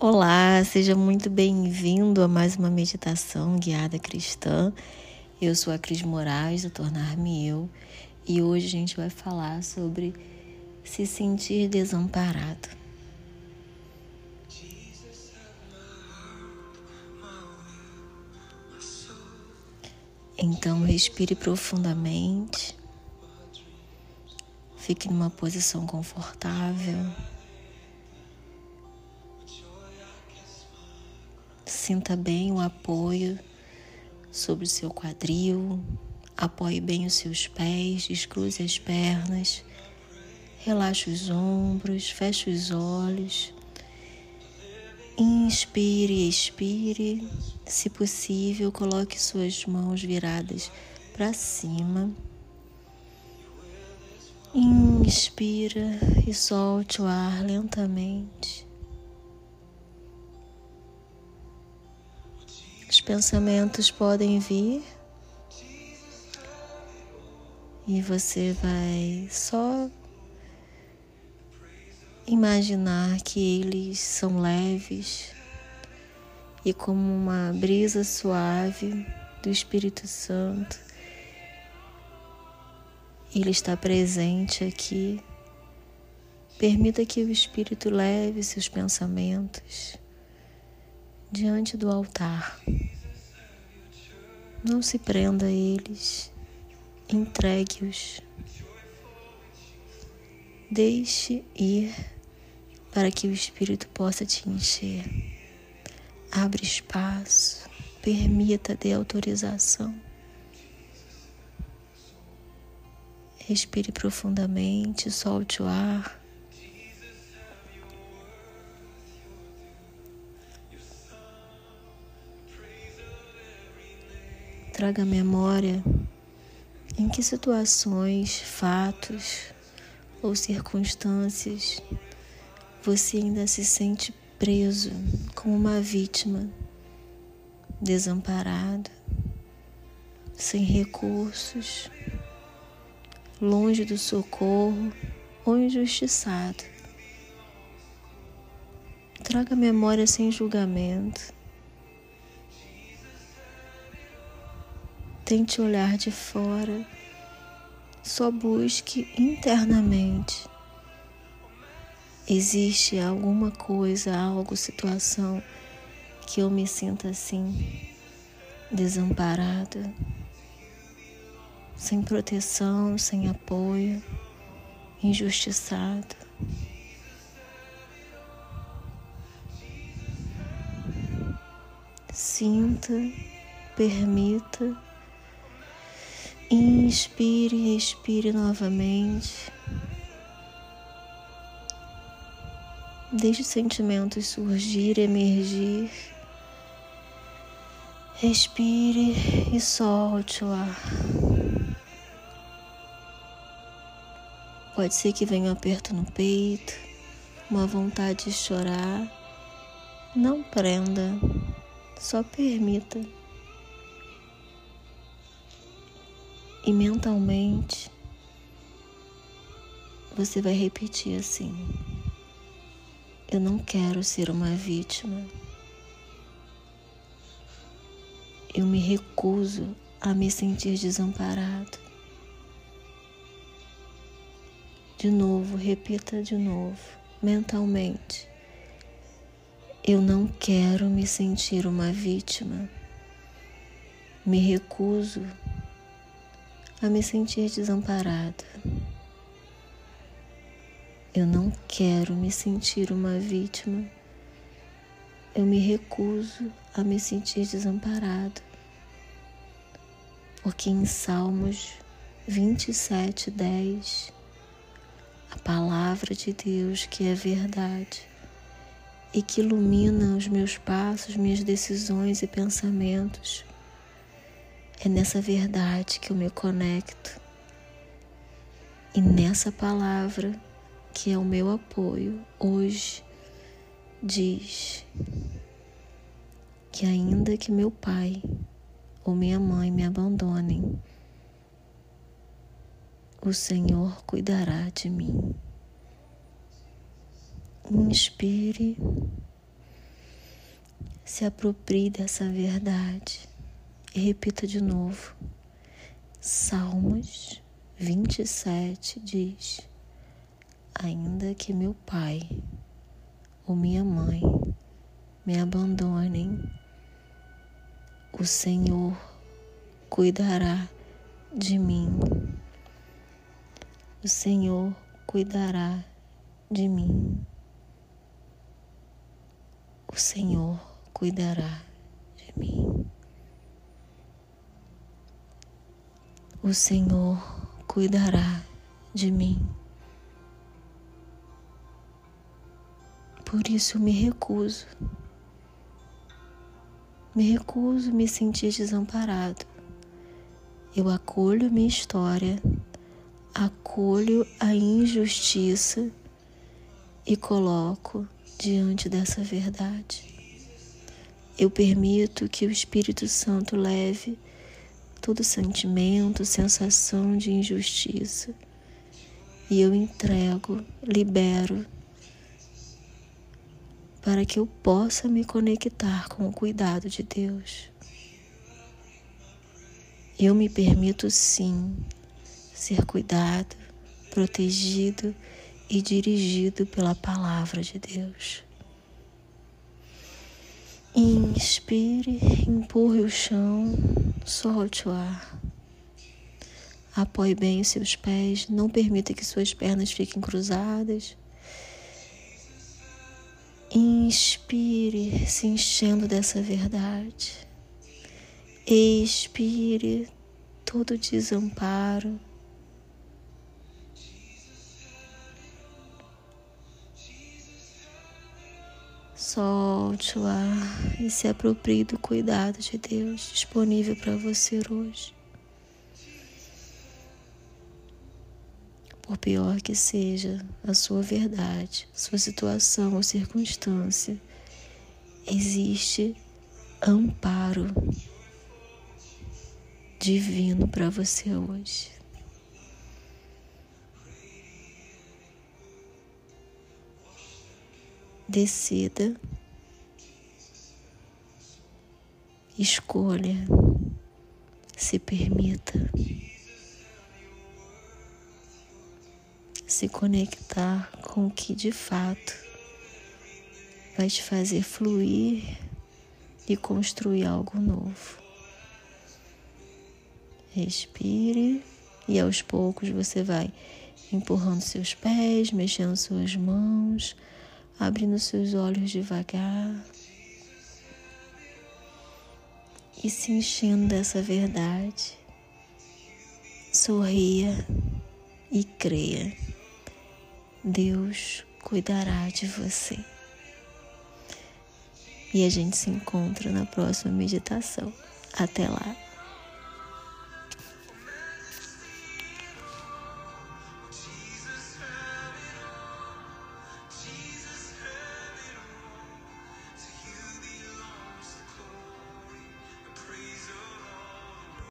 Olá, seja muito bem-vindo a mais uma meditação guiada cristã. Eu sou a Cris Moraes, do Tornar-me Eu, e hoje a gente vai falar sobre se sentir desamparado. Então, respire profundamente, fique numa posição confortável. Sinta bem o apoio sobre o seu quadril, apoie bem os seus pés, descruze as pernas, relaxe os ombros, feche os olhos. Inspire, expire. Se possível, coloque suas mãos viradas para cima. Inspira e solte o ar lentamente. Pensamentos podem vir e você vai só imaginar que eles são leves e como uma brisa suave do Espírito Santo. Ele está presente aqui. Permita que o Espírito leve seus pensamentos diante do altar. Não se prenda a eles, entregue-os. Deixe ir para que o Espírito possa te encher. Abre espaço, permita, dê autorização. Respire profundamente, solte o ar. Traga memória em que situações, fatos ou circunstâncias você ainda se sente preso como uma vítima, desamparado, sem recursos, longe do socorro ou injustiçado. Traga memória sem julgamento Tente olhar de fora, só busque internamente. Existe alguma coisa, algo, situação que eu me sinta assim, desamparada, sem proteção, sem apoio, injustiçada. Sinta, permita Inspire, expire novamente. Deixe os sentimentos surgir, emergir. Respire e solte o ar. Pode ser que venha um aperto no peito, uma vontade de chorar. Não prenda, só permita. E mentalmente você vai repetir assim: Eu não quero ser uma vítima. Eu me recuso a me sentir desamparado. De novo, repita de novo, mentalmente. Eu não quero me sentir uma vítima. Me recuso a me sentir desamparado. Eu não quero me sentir uma vítima. Eu me recuso a me sentir desamparado. Porque em Salmos 27, 10, a palavra de Deus que é verdade e que ilumina os meus passos, minhas decisões e pensamentos, é nessa verdade que eu me conecto e nessa palavra que é o meu apoio hoje diz que ainda que meu pai ou minha mãe me abandonem, o Senhor cuidará de mim. Inspire Se aproprie dessa verdade e repita de novo. Salmos 27 diz: Ainda que meu pai ou minha mãe me abandonem, o Senhor cuidará de mim. O Senhor cuidará de mim. O Senhor cuidará de mim. O Senhor cuidará de mim. Por isso me recuso. Me recuso me sentir desamparado. Eu acolho minha história, acolho a injustiça e coloco diante dessa verdade. Eu permito que o Espírito Santo leve todo sentimento, sensação de injustiça e eu entrego, libero para que eu possa me conectar com o cuidado de Deus. Eu me permito sim ser cuidado, protegido e dirigido pela palavra de Deus. Inspire, empurre o chão, solte o ar. Apoie bem os seus pés, não permita que suas pernas fiquem cruzadas. Inspire, se enchendo dessa verdade. Expire todo desamparo. Solte o ar e se aproprie do cuidado de Deus disponível para você hoje. por pior que seja a sua verdade, sua situação ou circunstância, existe amparo divino para você hoje. Decida, escolha, se permita. se conectar com o que de fato vai te fazer fluir e construir algo novo. Respire e aos poucos você vai empurrando seus pés, mexendo suas mãos, abrindo seus olhos devagar e se enchendo dessa verdade. Sorria e creia. Deus cuidará de você. E a gente se encontra na próxima meditação. Até lá.